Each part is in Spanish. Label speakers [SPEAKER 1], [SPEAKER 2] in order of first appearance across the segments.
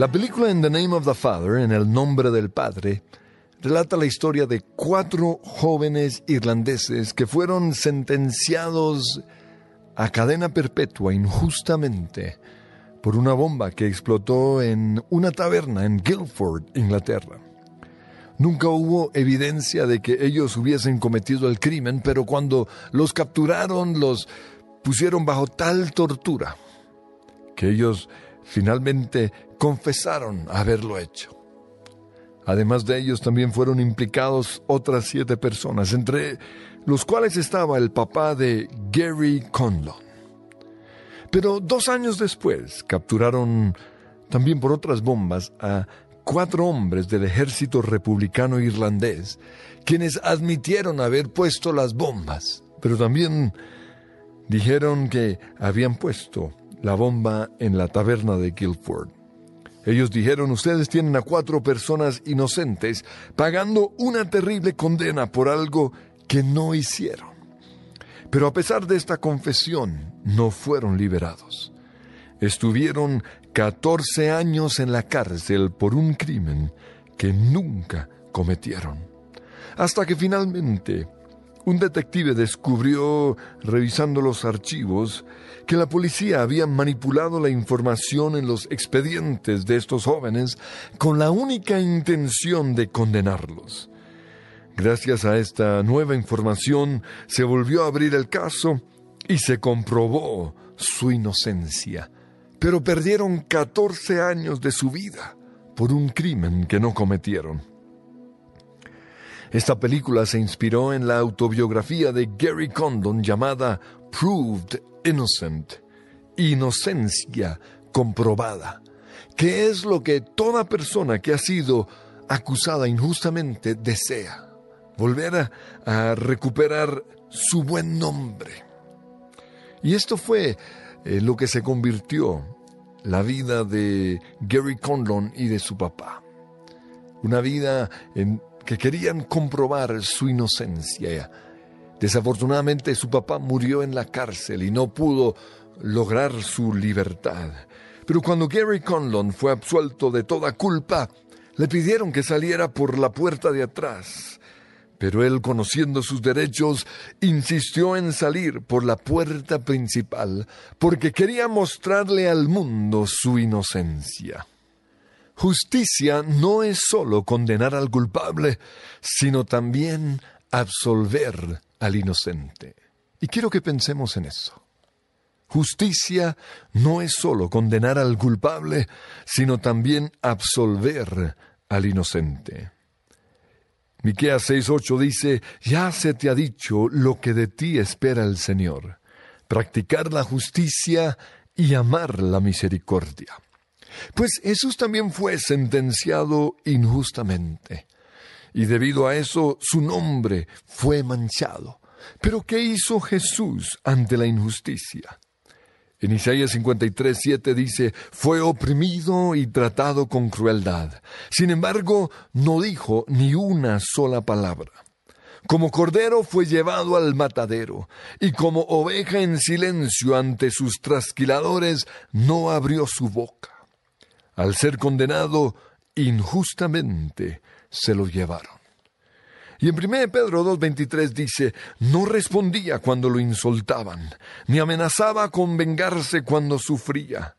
[SPEAKER 1] La película In the Name of the Father, en el nombre del Padre, relata la historia de cuatro jóvenes irlandeses que fueron sentenciados a cadena perpetua injustamente por una bomba que explotó en una taberna en Guildford, Inglaterra. Nunca hubo evidencia de que ellos hubiesen cometido el crimen, pero cuando los capturaron los pusieron bajo tal tortura que ellos finalmente confesaron haberlo hecho. Además de ellos también fueron implicados otras siete personas, entre los cuales estaba el papá de Gary Conlon. Pero dos años después capturaron también por otras bombas a cuatro hombres del ejército republicano irlandés, quienes admitieron haber puesto las bombas, pero también dijeron que habían puesto la bomba en la taberna de Guildford. Ellos dijeron, ustedes tienen a cuatro personas inocentes pagando una terrible condena por algo que no hicieron. Pero a pesar de esta confesión, no fueron liberados. Estuvieron 14 años en la cárcel por un crimen que nunca cometieron. Hasta que finalmente un detective descubrió, revisando los archivos, que la policía había manipulado la información en los expedientes de estos jóvenes con la única intención de condenarlos. Gracias a esta nueva información se volvió a abrir el caso y se comprobó su inocencia. Pero perdieron 14 años de su vida por un crimen que no cometieron. Esta película se inspiró en la autobiografía de Gary Condon llamada Proved Innocent, inocencia comprobada, que es lo que toda persona que ha sido acusada injustamente desea, volver a, recuperar su buen nombre. Y esto fue eh, lo que se convirtió la vida de Gary Conlon y de su papá. Una vida en que querían comprobar su inocencia. Desafortunadamente su papá murió en la cárcel y no pudo lograr su libertad. Pero cuando Gary Conlon fue absuelto de toda culpa, le pidieron que saliera por la puerta de atrás. Pero él, conociendo sus derechos, insistió en salir por la puerta principal, porque quería mostrarle al mundo su inocencia. Justicia no es solo condenar al culpable, sino también absolver al inocente. Y quiero que pensemos en eso. Justicia no es solo condenar al culpable, sino también absolver al inocente. Miqueas 6:8 dice: Ya se te ha dicho lo que de ti espera el Señor, practicar la justicia y amar la misericordia. Pues Jesús también fue sentenciado injustamente. Y debido a eso su nombre fue manchado. Pero ¿qué hizo Jesús ante la injusticia? En Isaías 53, 7 dice, fue oprimido y tratado con crueldad. Sin embargo, no dijo ni una sola palabra. Como cordero fue llevado al matadero, y como oveja en silencio ante sus trasquiladores, no abrió su boca. Al ser condenado injustamente, se lo llevaron. Y en 1 Pedro 2.23 dice, no respondía cuando lo insultaban, ni amenazaba con vengarse cuando sufría.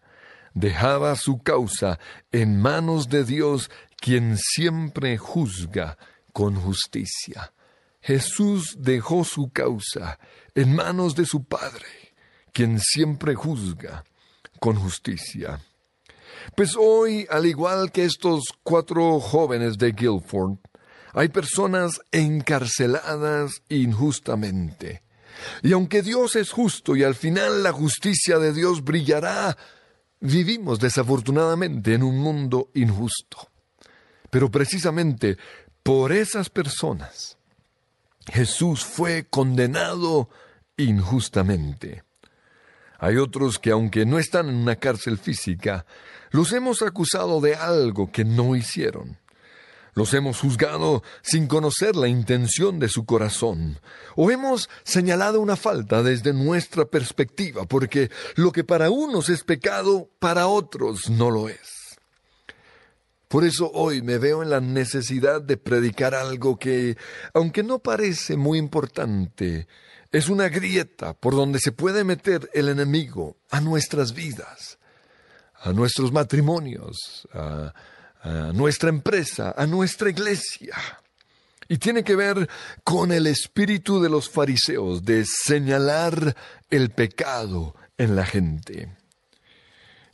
[SPEAKER 1] Dejaba su causa en manos de Dios, quien siempre juzga con justicia. Jesús dejó su causa en manos de su Padre, quien siempre juzga con justicia. Pues hoy, al igual que estos cuatro jóvenes de Guildford, hay personas encarceladas injustamente. Y aunque Dios es justo y al final la justicia de Dios brillará, vivimos desafortunadamente en un mundo injusto. Pero precisamente por esas personas, Jesús fue condenado injustamente. Hay otros que aunque no están en una cárcel física, los hemos acusado de algo que no hicieron. Los hemos juzgado sin conocer la intención de su corazón. O hemos señalado una falta desde nuestra perspectiva, porque lo que para unos es pecado, para otros no lo es. Por eso hoy me veo en la necesidad de predicar algo que, aunque no parece muy importante, es una grieta por donde se puede meter el enemigo a nuestras vidas, a nuestros matrimonios, a, nuestra empresa, a nuestra iglesia. Y tiene que ver con el espíritu de los fariseos de señalar el pecado en la gente.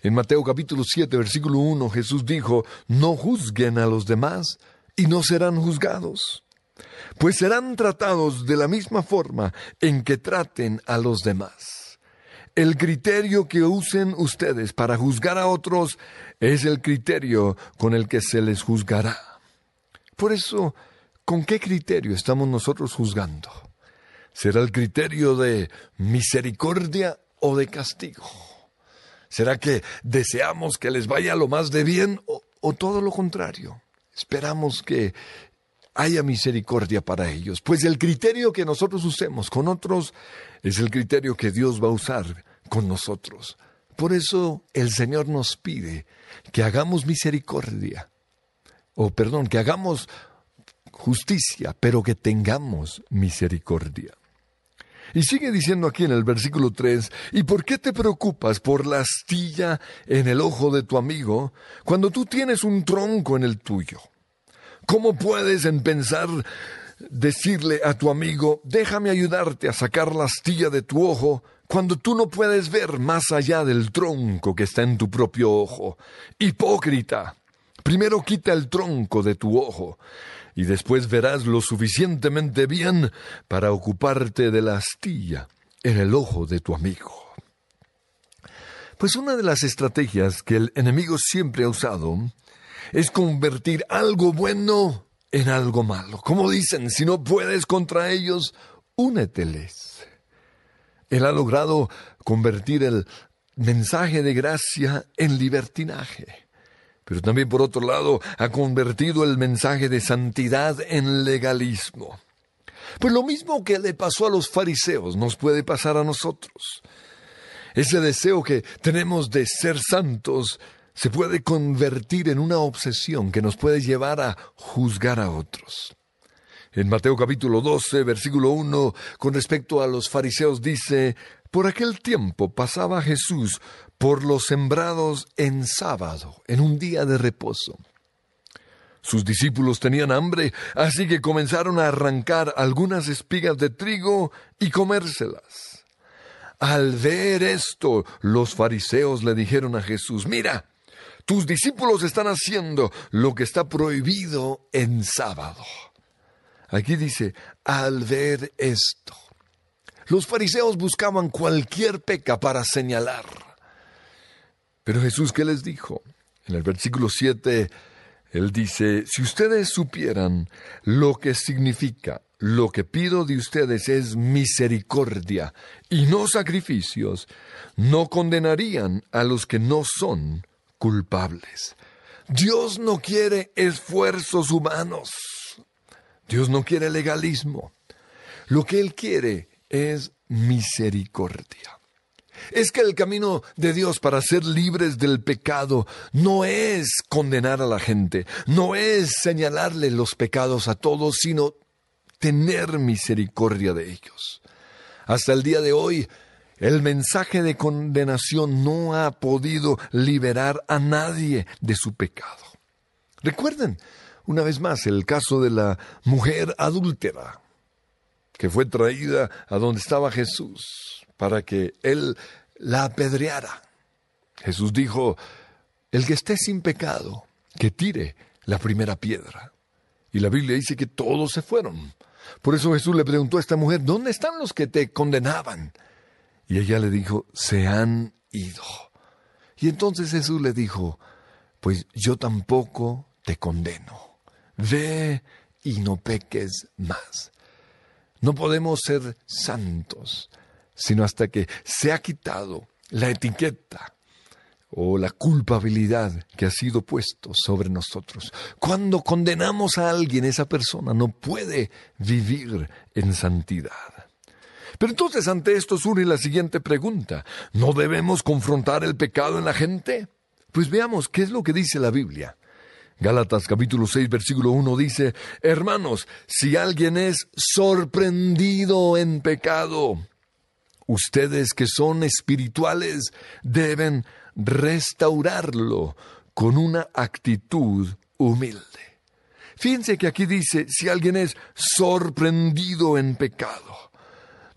[SPEAKER 1] En Mateo capítulo 7, versículo 1, Jesús dijo, no juzguen a los demás y no serán juzgados, pues serán tratados de la misma forma en que traten a los demás. El criterio que usen ustedes para juzgar a otros es el criterio con el que se les juzgará. Por eso, ¿con qué criterio estamos nosotros juzgando? ¿Será el criterio de misericordia o de castigo? ¿Será que deseamos que les vaya lo más de bien o, todo lo contrario? Esperamos que haya misericordia para ellos, pues el criterio que nosotros usemos con otros es el criterio que Dios va a usar con nosotros. Por eso el Señor nos pide que hagamos misericordia, o perdón, que hagamos justicia, pero que tengamos misericordia. Y sigue diciendo aquí en el versículo 3, ¿y por qué te preocupas por la astilla en el ojo de tu amigo cuando tú tienes un tronco en el tuyo? ¿Cómo puedes en pensar decirle a tu amigo, déjame ayudarte a sacar la astilla de tu ojo cuando tú no puedes ver más allá del tronco que está en tu propio ojo? Hipócrita, primero quita el tronco de tu ojo y después verás lo suficientemente bien para ocuparte de la astilla en el ojo de tu amigo. Pues una de las estrategias que el enemigo siempre ha usado es convertir algo bueno en algo malo. Como dicen, si no puedes contra ellos, úneteles. Él ha logrado convertir el mensaje de gracia en libertinaje pero también por otro lado ha convertido el mensaje de santidad en legalismo. Pues lo mismo que le pasó a los fariseos nos puede pasar a nosotros. Ese deseo que tenemos de ser santos se puede convertir en una obsesión que nos puede llevar a juzgar a otros. En Mateo capítulo 12, versículo 1, con respecto a los fariseos dice, por aquel tiempo pasaba Jesús por los sembrados en sábado, en un día de reposo. Sus discípulos tenían hambre, así que comenzaron a arrancar algunas espigas de trigo y comérselas. Al ver esto, los fariseos le dijeron a Jesús, mira, tus discípulos están haciendo lo que está prohibido en sábado. Aquí dice, al ver esto. Los fariseos buscaban cualquier peca para señalar. Pero Jesús, ¿qué les dijo? En el versículo 7, Él dice, si ustedes supieran lo que significa, lo que pido de ustedes es misericordia y no sacrificios, no condenarían a los que no son culpables. Dios no quiere esfuerzos humanos. Dios no quiere legalismo. Lo que Él quiere es misericordia es que el camino de Dios para ser libres del pecado no es condenar a la gente, no es señalarle los pecados a todos, sino tener misericordia de ellos. Hasta el día de hoy, el mensaje de condenación no ha podido liberar a nadie de su pecado. Recuerden, una vez más, el caso de la mujer adúltera, que fue traída a donde estaba Jesús para que él la apedreara. Jesús dijo, el que esté sin pecado, que tire la primera piedra. Y la Biblia dice que todos se fueron. Por eso Jesús le preguntó a esta mujer, ¿dónde están los que te condenaban? Y ella le dijo, se han ido. Y entonces Jesús le dijo, pues yo tampoco te condeno. Ve y no peques más. No podemos ser santos sino hasta que se ha quitado la etiqueta o la culpabilidad que ha sido puesto sobre nosotros. Cuando condenamos a alguien, esa persona no puede vivir en santidad. Pero entonces ante esto surge la siguiente pregunta. ¿No debemos confrontar el pecado en la gente? Pues veamos qué es lo que dice la Biblia. Gálatas capítulo 6 versículo 1 dice, Hermanos, si alguien es sorprendido en pecado, Ustedes que son espirituales deben restaurarlo con una actitud humilde. Fíjense que aquí dice, si alguien es sorprendido en pecado,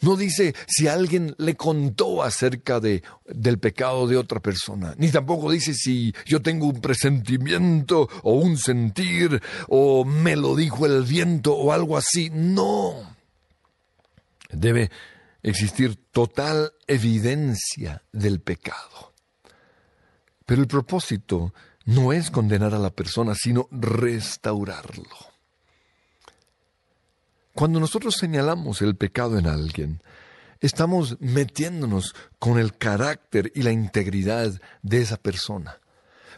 [SPEAKER 1] No dice si alguien le contó acerca de, del pecado de otra persona. Ni tampoco dice si yo tengo un presentimiento o un sentir o me lo dijo el viento o algo así. No. Debe existir total evidencia del pecado. Pero el propósito no es condenar a la persona, sino restaurarlo. Cuando nosotros señalamos el pecado en alguien, estamos metiéndonos con el carácter y la integridad de esa persona.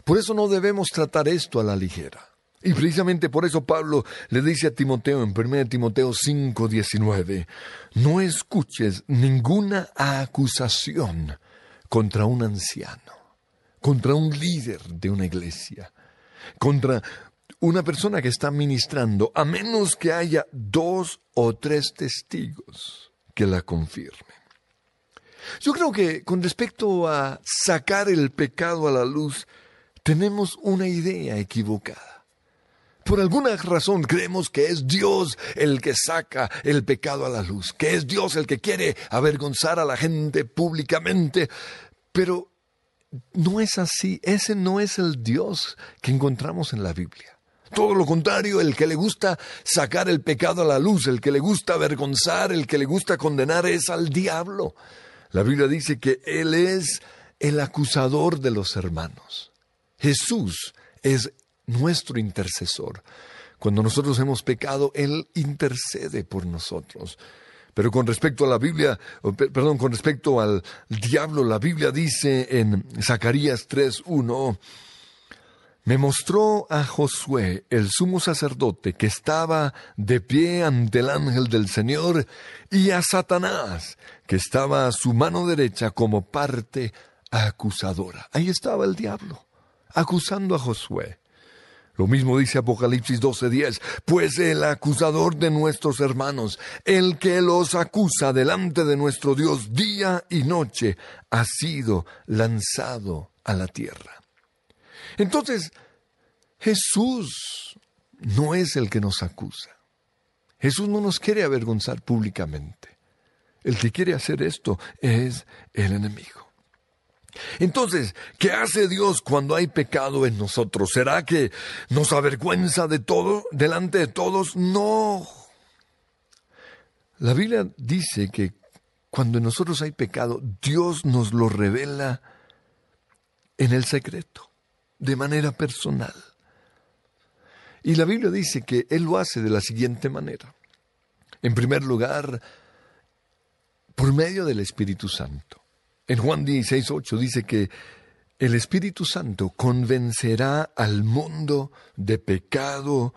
[SPEAKER 1] Por eso no debemos tratar esto a la ligera. Y precisamente por eso Pablo le dice a Timoteo en 1 Timoteo 5:19, no escuches ninguna acusación contra un anciano, contra un líder de una iglesia, contra una persona que está ministrando, a menos que haya dos o tres testigos que la confirmen. Yo creo que con respecto a sacar el pecado a la luz, tenemos una idea equivocada. Por alguna razón creemos que es Dios el que saca el pecado a la luz, que es Dios el que quiere avergonzar a la gente públicamente, pero no es así, ese no es el Dios que encontramos en la Biblia. Todo lo contrario, el que le gusta sacar el pecado a la luz, el que le gusta avergonzar, el que le gusta condenar es al diablo. La Biblia dice que Él es el acusador de los hermanos. Jesús es nuestro intercesor. Cuando nosotros hemos pecado, Él intercede por nosotros. Pero con respecto a la Biblia, perdón, con respecto al diablo, la Biblia dice en Zacarías 3.1, me mostró a Josué, el sumo sacerdote, que estaba de pie ante el ángel del Señor, y a Satanás, que estaba a su mano derecha como parte acusadora. Ahí estaba el diablo, acusando a Josué. Lo mismo dice Apocalipsis 12:10, pues el acusador de nuestros hermanos, el que los acusa delante de nuestro Dios día y noche, ha sido lanzado a la tierra. Entonces, Jesús no es el que nos acusa. Jesús no nos quiere avergonzar públicamente. El que quiere hacer esto es el enemigo. Entonces, ¿qué hace Dios cuando hay pecado en nosotros? ¿Será que nos avergüenza de todo, delante de todos? No. La Biblia dice que cuando en nosotros hay pecado, Dios nos lo revela en el secreto de manera personal. Y la Biblia dice que Él lo hace de la siguiente manera. En primer lugar, por medio del Espíritu Santo. En Juan 16, 8 dice que el Espíritu Santo convencerá al mundo de pecado,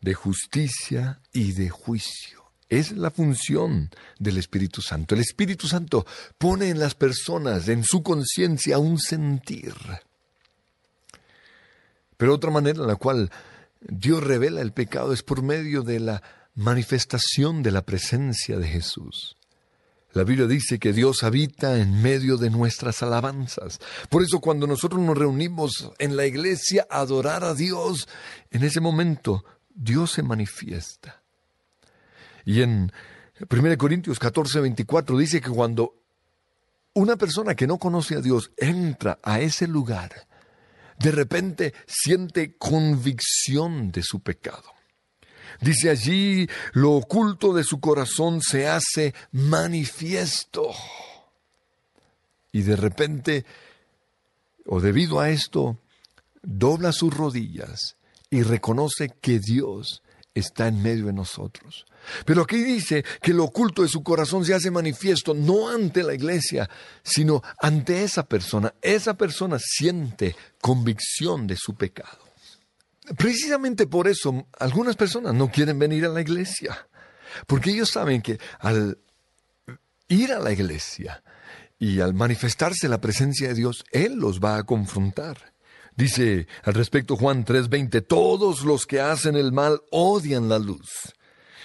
[SPEAKER 1] de justicia y de juicio. Es la función del Espíritu Santo. El Espíritu Santo pone en las personas, en su conciencia, un sentir. Pero otra manera en la cual Dios revela el pecado es por medio de la manifestación de la presencia de Jesús. La Biblia dice que Dios habita en medio de nuestras alabanzas. Por eso cuando nosotros nos reunimos en la iglesia a adorar a Dios, en ese momento Dios se manifiesta. Y en 1 Corintios 14, 24 dice que cuando una persona que no conoce a Dios entra a ese lugar, de repente siente convicción de su pecado. Dice allí, lo oculto de su corazón se hace manifiesto. Y de repente, o debido a esto, dobla sus rodillas y reconoce que Dios está en medio de nosotros. Pero aquí dice que lo oculto de su corazón se hace manifiesto no ante la iglesia, sino ante esa persona. Esa persona siente convicción de su pecado. Precisamente por eso algunas personas no quieren venir a la iglesia, porque ellos saben que al ir a la iglesia y al manifestarse la presencia de Dios, Él los va a confrontar. Dice al respecto Juan 3:20, todos los que hacen el mal odian la luz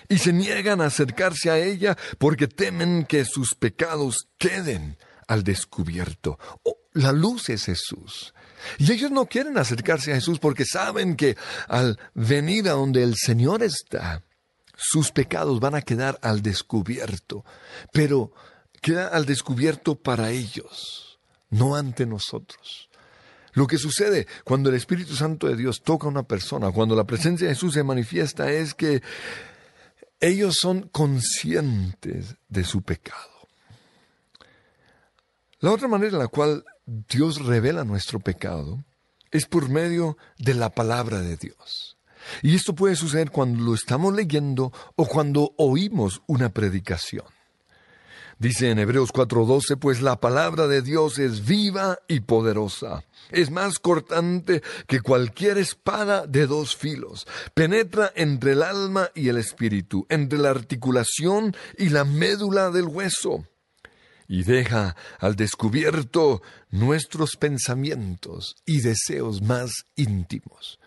[SPEAKER 1] y se niegan a acercarse a ella porque temen que sus pecados queden al descubierto. Oh, la luz es Jesús. Y ellos no quieren acercarse a Jesús porque saben que al venir a donde el Señor está, sus pecados van a quedar al descubierto, pero queda al descubierto para ellos, no ante nosotros. Lo que sucede cuando el Espíritu Santo de Dios toca a una persona, cuando la presencia de Jesús se manifiesta, es que ellos son conscientes de su pecado. La otra manera en la cual Dios revela nuestro pecado es por medio de la palabra de Dios. Y esto puede suceder cuando lo estamos leyendo o cuando oímos una predicación. Dice en Hebreos 4:12, pues la palabra de Dios es viva y poderosa. Es más cortante que cualquier espada de dos filos. Penetra entre el alma y el espíritu, entre la articulación y la médula del hueso. Y deja al descubierto nuestros pensamientos y deseos más íntimos.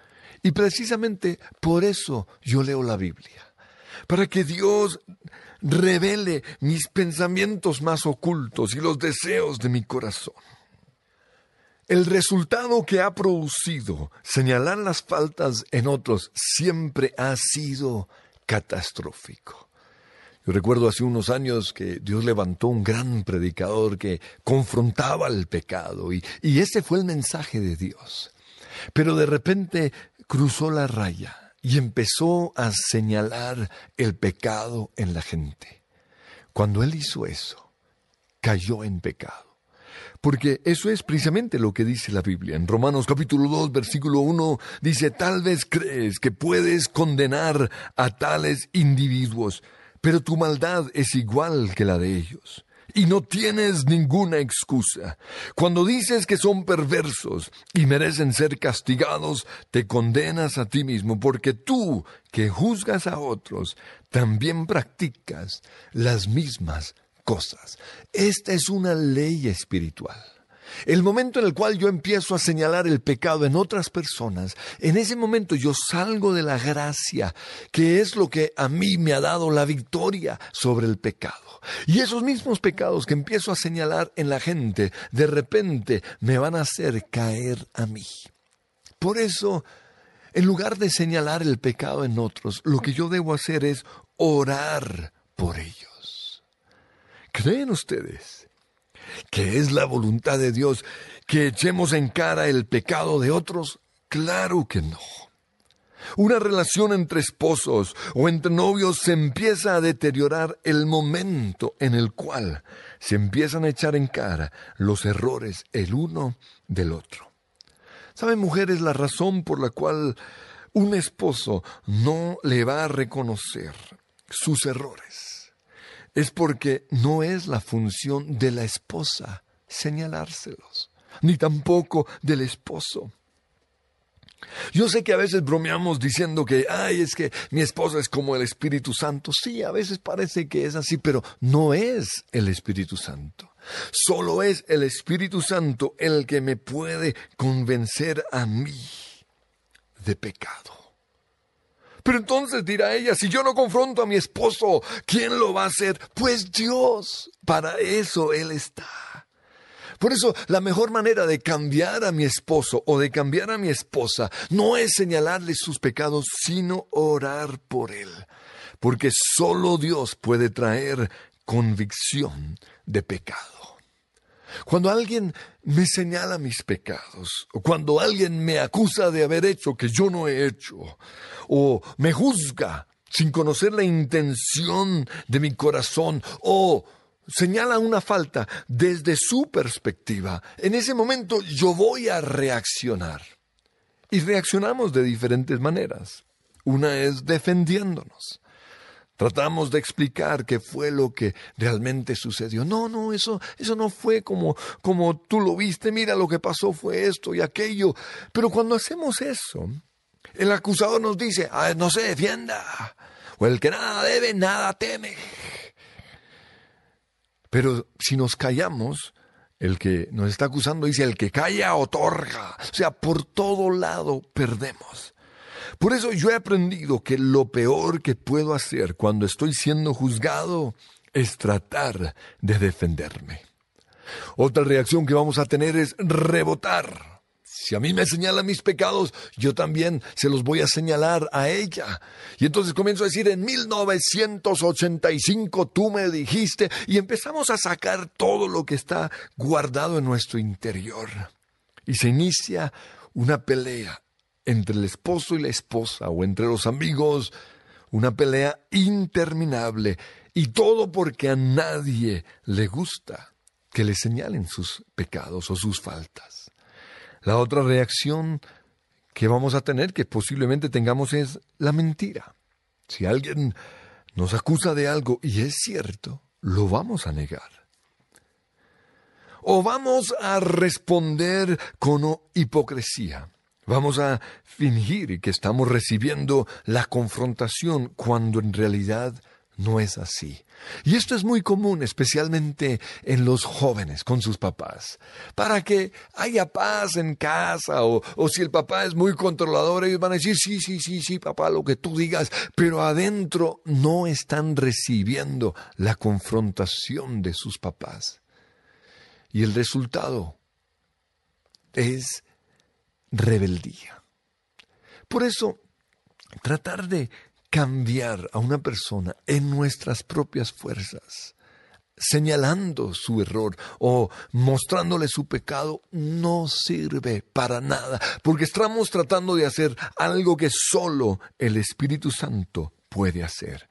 [SPEAKER 1] Y precisamente por eso yo leo la Biblia. Para que Dios revele mis pensamientos más ocultos y los deseos de mi corazón. El resultado que ha producido señalar las faltas en otros siempre ha sido catastrófico. Yo recuerdo hace unos años que Dios levantó un gran predicador que confrontaba el pecado y, y ese fue el mensaje de Dios. Pero de repente cruzó la raya y empezó a señalar el pecado en la gente. Cuando él hizo eso, cayó en pecado. Porque eso es precisamente lo que dice la Biblia. En Romanos capítulo 2, versículo 1 dice, tal vez crees que puedes condenar a tales individuos, pero tu maldad es igual que la de ellos y no tienes ninguna excusa. Cuando dices que son perversos y merecen ser castigados, te condenas a ti mismo, porque tú, que juzgas a otros, también practicas las mismas cosas. Esta es una ley espiritual. El momento en el cual yo empiezo a señalar el pecado en otras personas, en ese momento yo salgo de la gracia, que es lo que a mí me ha dado la victoria sobre el pecado. Y esos mismos pecados que empiezo a señalar en la gente, de repente me van a hacer caer a mí. Por eso, en lugar de señalar el pecado en otros, lo que yo debo hacer es orar por ellos. ¿Creen ustedes que es la voluntad de Dios que echemos en cara el pecado de otros? Claro que no. Una relación entre esposos o entre novios se empieza a deteriorar el momento en el cual se empiezan a echar en cara los errores el uno del otro. ¿Saben, mujeres, la razón por la cual un esposo no le va a reconocer sus errores? Es porque no es la función de la esposa señalárselos, ni tampoco del esposo. Yo sé que a veces bromeamos diciendo que, ay, es que mi esposa es como el Espíritu Santo. Sí, a veces parece que es así, pero no es el Espíritu Santo. Solo es el Espíritu Santo el que me puede convencer a mí de pecado. Pero entonces dirá ella, si yo no confronto a mi esposo, ¿quién lo va a hacer? Pues Dios, para eso Él está. Por eso la mejor manera de cambiar a mi esposo o de cambiar a mi esposa no es señalarle sus pecados, sino orar por él. Porque solo Dios puede traer convicción de pecado. Cuando alguien me señala mis pecados, o cuando alguien me acusa de haber hecho que yo no he hecho, o me juzga sin conocer la intención de mi corazón, o señala una falta desde su perspectiva, en ese momento yo voy a reaccionar. Y reaccionamos de diferentes maneras. Una es defendiéndonos. Tratamos de explicar qué fue lo que realmente sucedió. No, no, eso, eso no fue como, como tú lo viste. Mira, lo que pasó fue esto y aquello. Pero cuando hacemos eso, el acusador nos dice, no se defienda. O el que nada debe, nada teme. Pero si nos callamos, el que nos está acusando dice, el que calla otorga. O sea, por todo lado perdemos. Por eso yo he aprendido que lo peor que puedo hacer cuando estoy siendo juzgado es tratar de defenderme. Otra reacción que vamos a tener es rebotar, Si a mí me señala mis pecados, yo también se los voy a señalar a ella. Y entonces comienzo a decir, en 1985 tú me dijiste, y empezamos a sacar todo lo que está guardado en nuestro interior. Y se inicia una pelea entre el esposo y la esposa, o entre los amigos, una pelea interminable. Y todo porque a nadie le gusta que le señalen sus pecados o sus faltas. La otra reacción que vamos a tener, que posiblemente tengamos, es la mentira. Si alguien nos acusa de algo y es cierto, lo vamos a negar. O vamos a responder con hipocresía. Vamos a fingir que estamos recibiendo la confrontación cuando en realidad no es así. Y esto es muy común, especialmente en los jóvenes con sus papás. Para que haya paz en casa o, o, si el papá es muy controlador, ellos van a decir, sí, sí, sí, sí, papá, lo que tú digas, pero adentro no están recibiendo la confrontación de sus papás. Y el resultado es rebeldía. Por eso, tratar de cambiar a una persona en nuestras propias fuerzas, señalando su error o mostrándole su pecado, no sirve para nada, porque estamos tratando de hacer algo que solo el Espíritu Santo puede hacer.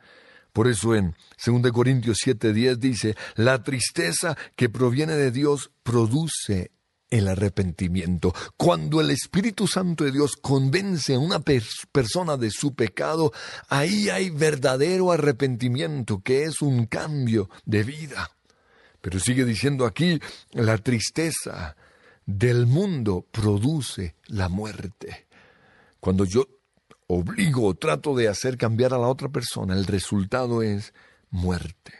[SPEAKER 1] Por eso en 2 Corintios 7:10 dice, la tristeza que proviene de Dios produce el arrepentimiento. Cuando el Espíritu Santo de Dios convence a una persona de su pecado, ahí hay verdadero arrepentimiento, que es un cambio de vida. Pero sigue diciendo aquí, la tristeza del mundo produce la muerte. Cuando yo obligo o trato de hacer cambiar a la otra persona, el resultado es muerte.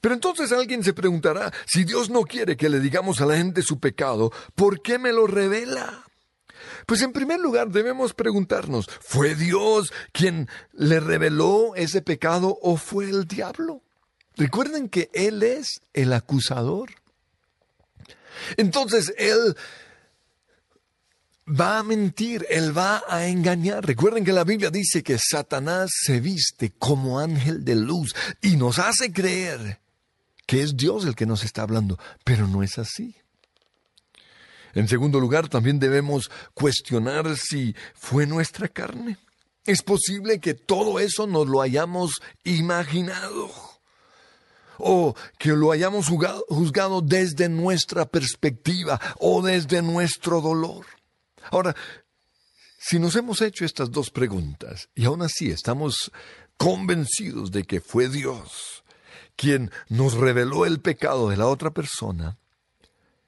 [SPEAKER 1] Pero entonces alguien se preguntará, si Dios no quiere que le digamos a la gente su pecado, ¿por qué me lo revela? Pues en primer lugar debemos preguntarnos, ¿fue Dios quien le reveló ese pecado o fue el diablo? Recuerden que Él es el acusador. Entonces Él va a mentir, Él va a engañar. Recuerden que la Biblia dice que Satanás se viste como ángel de luz y nos hace creer que es Dios el que nos está hablando, pero no es así. En segundo lugar, también debemos cuestionar si fue nuestra carne. Es posible que todo eso nos lo hayamos imaginado o que lo hayamos juzgado, desde nuestra perspectiva o desde nuestro dolor. Ahora, si nos hemos hecho estas dos preguntas y aún así estamos convencidos de que fue Dios quien nos reveló el pecado de la otra persona,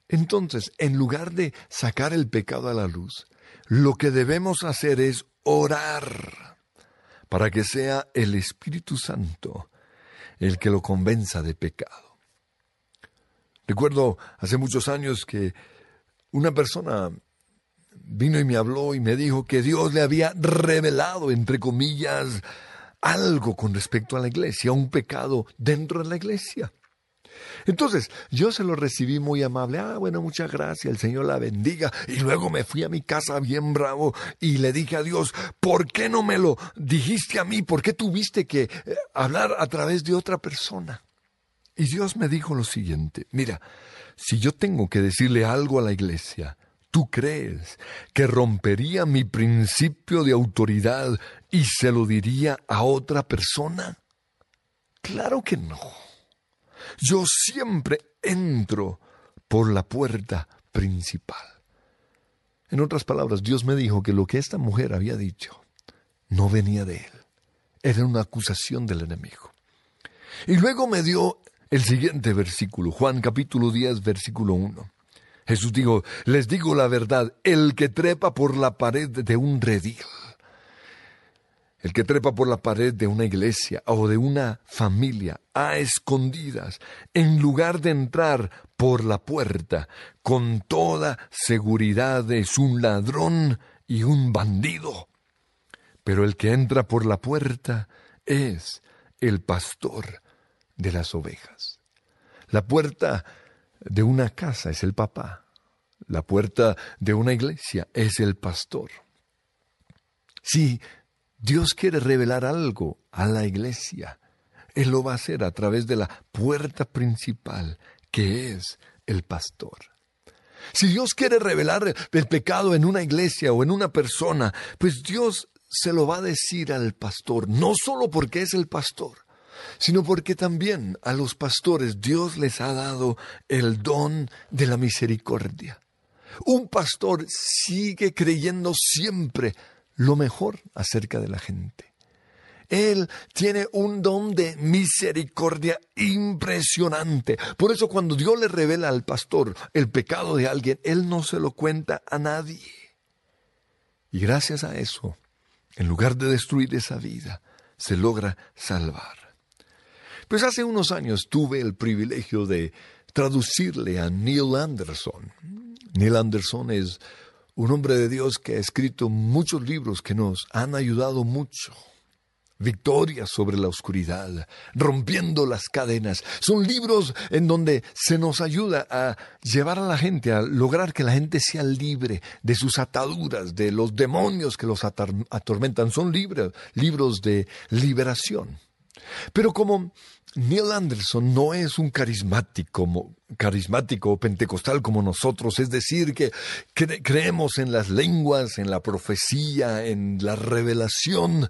[SPEAKER 1] entonces, en lugar de sacar el pecado a la luz, lo que debemos hacer es orar para que sea el Espíritu Santo el que lo convenza de pecado. Recuerdo hace muchos años que una persona vino y me habló y me dijo que Dios le había revelado, entre comillas, algo con respecto a la iglesia, un pecado dentro de la iglesia. Entonces, yo se lo recibí muy amable. Ah, bueno, muchas gracias, el Señor la bendiga. Y luego me fui a mi casa bien bravo y le dije a Dios, ¿por qué no me lo dijiste a mí? ¿Por qué tuviste que eh, hablar a través de otra persona? Y Dios me dijo lo siguiente, mira, si yo tengo que decirle algo a la iglesia, ¿Tú crees que rompería mi principio de autoridad y se lo diría a otra persona? Claro que no. Yo siempre entro por la puerta principal. En otras palabras, Dios me dijo que lo que esta mujer había dicho no venía de él. Era una acusación del enemigo. Y luego me dio el siguiente versículo, Juan capítulo 10, versículo 1. Jesús dijo, les digo la verdad, el que trepa por la pared de un redil, el que trepa por la pared de una iglesia o de una familia a escondidas, en lugar de entrar por la puerta, con toda seguridad es un ladrón y un bandido. Pero el que entra por la puerta es el pastor de las ovejas. La puerta de una casa es el papá. La puerta de una iglesia es el pastor. Si Dios quiere revelar algo a la iglesia, Él lo va a hacer a través de la puerta principal, que es el pastor. Si Dios quiere revelar el pecado en una iglesia o en una persona, pues Dios se lo va a decir al pastor, no solo porque es el pastor, sino porque también a los pastores Dios les ha dado el don de la misericordia. Un pastor sigue creyendo siempre lo mejor acerca de la gente. Él tiene un don de misericordia impresionante. Por eso cuando Dios le revela al pastor el pecado de alguien, Él no se lo cuenta a nadie. Y gracias a eso, en lugar de destruir esa vida, se logra salvar. Pues hace unos años tuve el privilegio de traducirle a Neil Anderson. Neil Anderson es un hombre de Dios que ha escrito muchos libros que nos han ayudado mucho. Victoria sobre la oscuridad, rompiendo las cadenas. Son libros en donde se nos ayuda a llevar a la gente, a lograr que la gente sea libre de sus ataduras, de los demonios que los atormentan. Son libros de liberación. Pero como Neil Anderson no es un carismático, carismático pentecostal como nosotros, es decir, que creemos en las lenguas, en la profecía, en la revelación.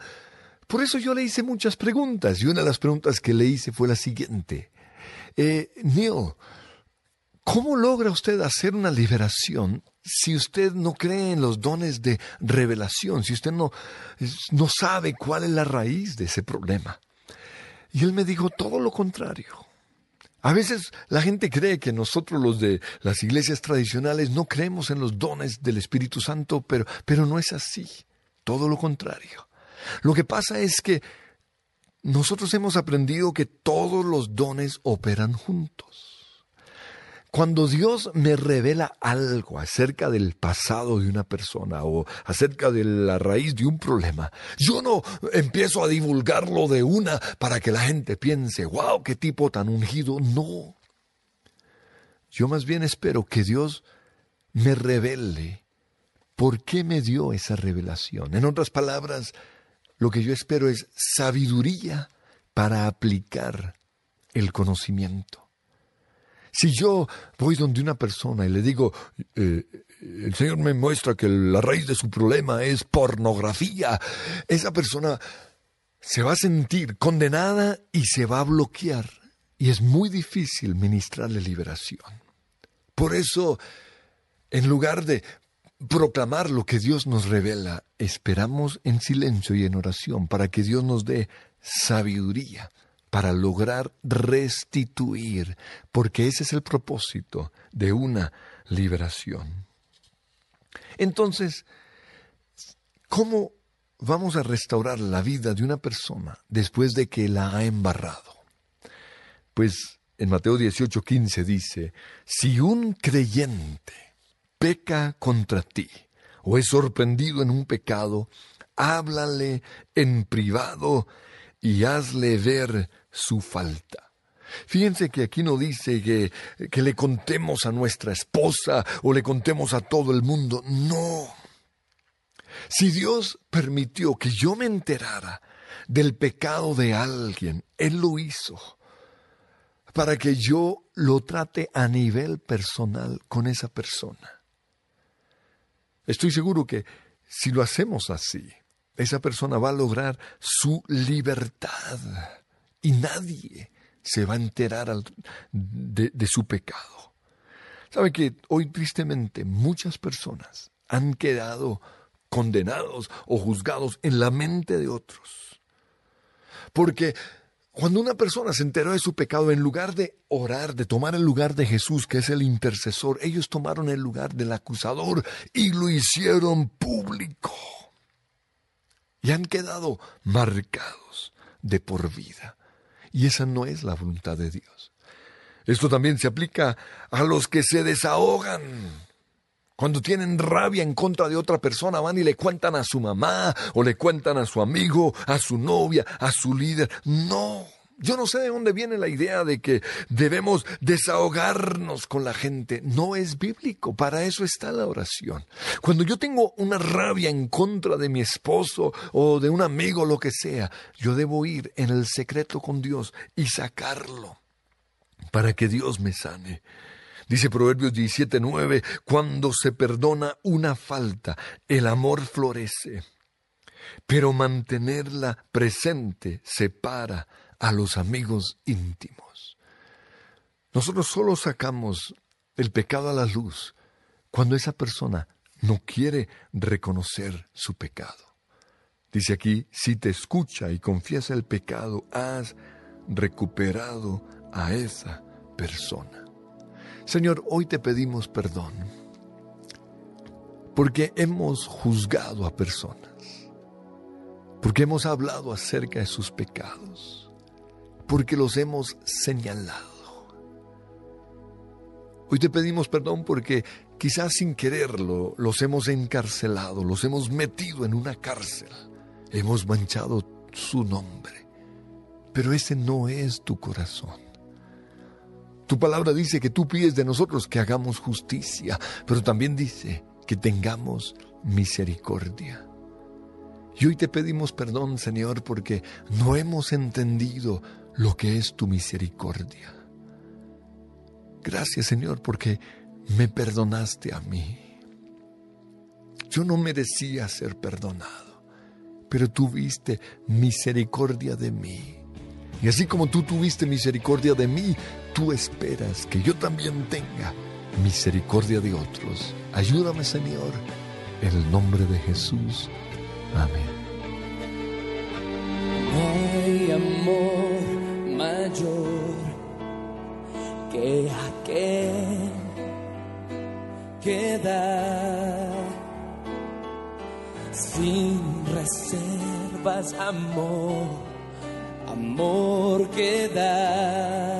[SPEAKER 1] Por eso yo le hice muchas preguntas y una de las preguntas que le hice fue la siguiente. Eh, Neil, ¿cómo logra usted hacer una liberación si usted no cree en los dones de revelación, si usted no, no sabe cuál es la raíz de ese problema? Y él me dijo todo lo contrario. A veces la gente cree que nosotros los de las iglesias tradicionales no creemos en los dones del Espíritu Santo, pero, pero no es así. Todo lo contrario. Lo que pasa es que nosotros hemos aprendido que todos los dones operan juntos. Cuando Dios me revela algo acerca del pasado de una persona o acerca de la raíz de un problema, yo no empiezo a divulgarlo de una para que la gente piense, wow, qué tipo tan ungido. No. Yo más bien espero que Dios me revele por qué me dio esa revelación. En otras palabras, lo que yo espero es sabiduría para aplicar el conocimiento. Si yo voy donde una persona y le digo, eh, el Señor me muestra que la raíz de su problema es pornografía, esa persona se va a sentir condenada y se va a bloquear. Y es muy difícil ministrarle liberación. Por eso, en lugar de proclamar lo que Dios nos revela, esperamos en silencio y en oración para que Dios nos dé sabiduría para lograr restituir, porque ese es el propósito de una liberación. Entonces, ¿cómo vamos a restaurar la vida de una persona después de que la ha embarrado? Pues en Mateo 18:15 dice, si un creyente peca contra ti o es sorprendido en un pecado, háblale en privado y hazle ver su falta. Fíjense que aquí no dice que, que le contemos a nuestra esposa o le contemos a todo el mundo. No. Si Dios permitió que yo me enterara del pecado de alguien, Él lo hizo para que yo lo trate a nivel personal con esa persona. Estoy seguro que si lo hacemos así, esa persona va a lograr su libertad y nadie se va a enterar de, de su pecado. ¿Sabe que hoy tristemente muchas personas han quedado condenados o juzgados en la mente de otros? Porque cuando una persona se enteró de su pecado, en lugar de orar, de tomar el lugar de Jesús, que es el intercesor, ellos tomaron el lugar del acusador y lo hicieron público. Y han quedado marcados de por vida. Y esa no es la voluntad de Dios. Esto también se aplica a los que se desahogan. Cuando tienen rabia en contra de otra persona, van y le cuentan a su mamá o le cuentan a su amigo, a su novia, a su líder. No. Yo no sé de dónde viene la idea de que debemos desahogarnos con la gente. No es bíblico, para eso está la oración. Cuando yo tengo una rabia en contra de mi esposo o de un amigo, lo que sea, yo debo ir en el secreto con Dios y sacarlo para que Dios me sane. Dice Proverbios 17:9, cuando se perdona una falta, el amor florece, pero mantenerla presente separa a los amigos íntimos. Nosotros solo sacamos el pecado a la luz cuando esa persona no quiere reconocer su pecado. Dice aquí, si te escucha y confiesa el pecado, has recuperado a esa persona. Señor, hoy te pedimos perdón porque hemos juzgado a personas, porque hemos hablado acerca de sus pecados, porque los hemos señalado. Hoy te pedimos perdón porque quizás sin quererlo los hemos encarcelado, los hemos metido en una cárcel, hemos manchado su nombre, pero ese no es tu corazón. Tu palabra dice que tú pides de nosotros que hagamos justicia, pero también dice que tengamos misericordia. Y hoy te pedimos perdón, Señor, porque no hemos entendido lo que es tu misericordia. Gracias, Señor, porque me perdonaste a mí. Yo no merecía ser perdonado, pero tuviste misericordia de mí. Y así como tú tuviste misericordia de mí, tú esperas que yo también tenga misericordia de otros. Ayúdame, Señor, en el nombre de Jesús. Amén.
[SPEAKER 2] Que da sin reservas amor, amor que da.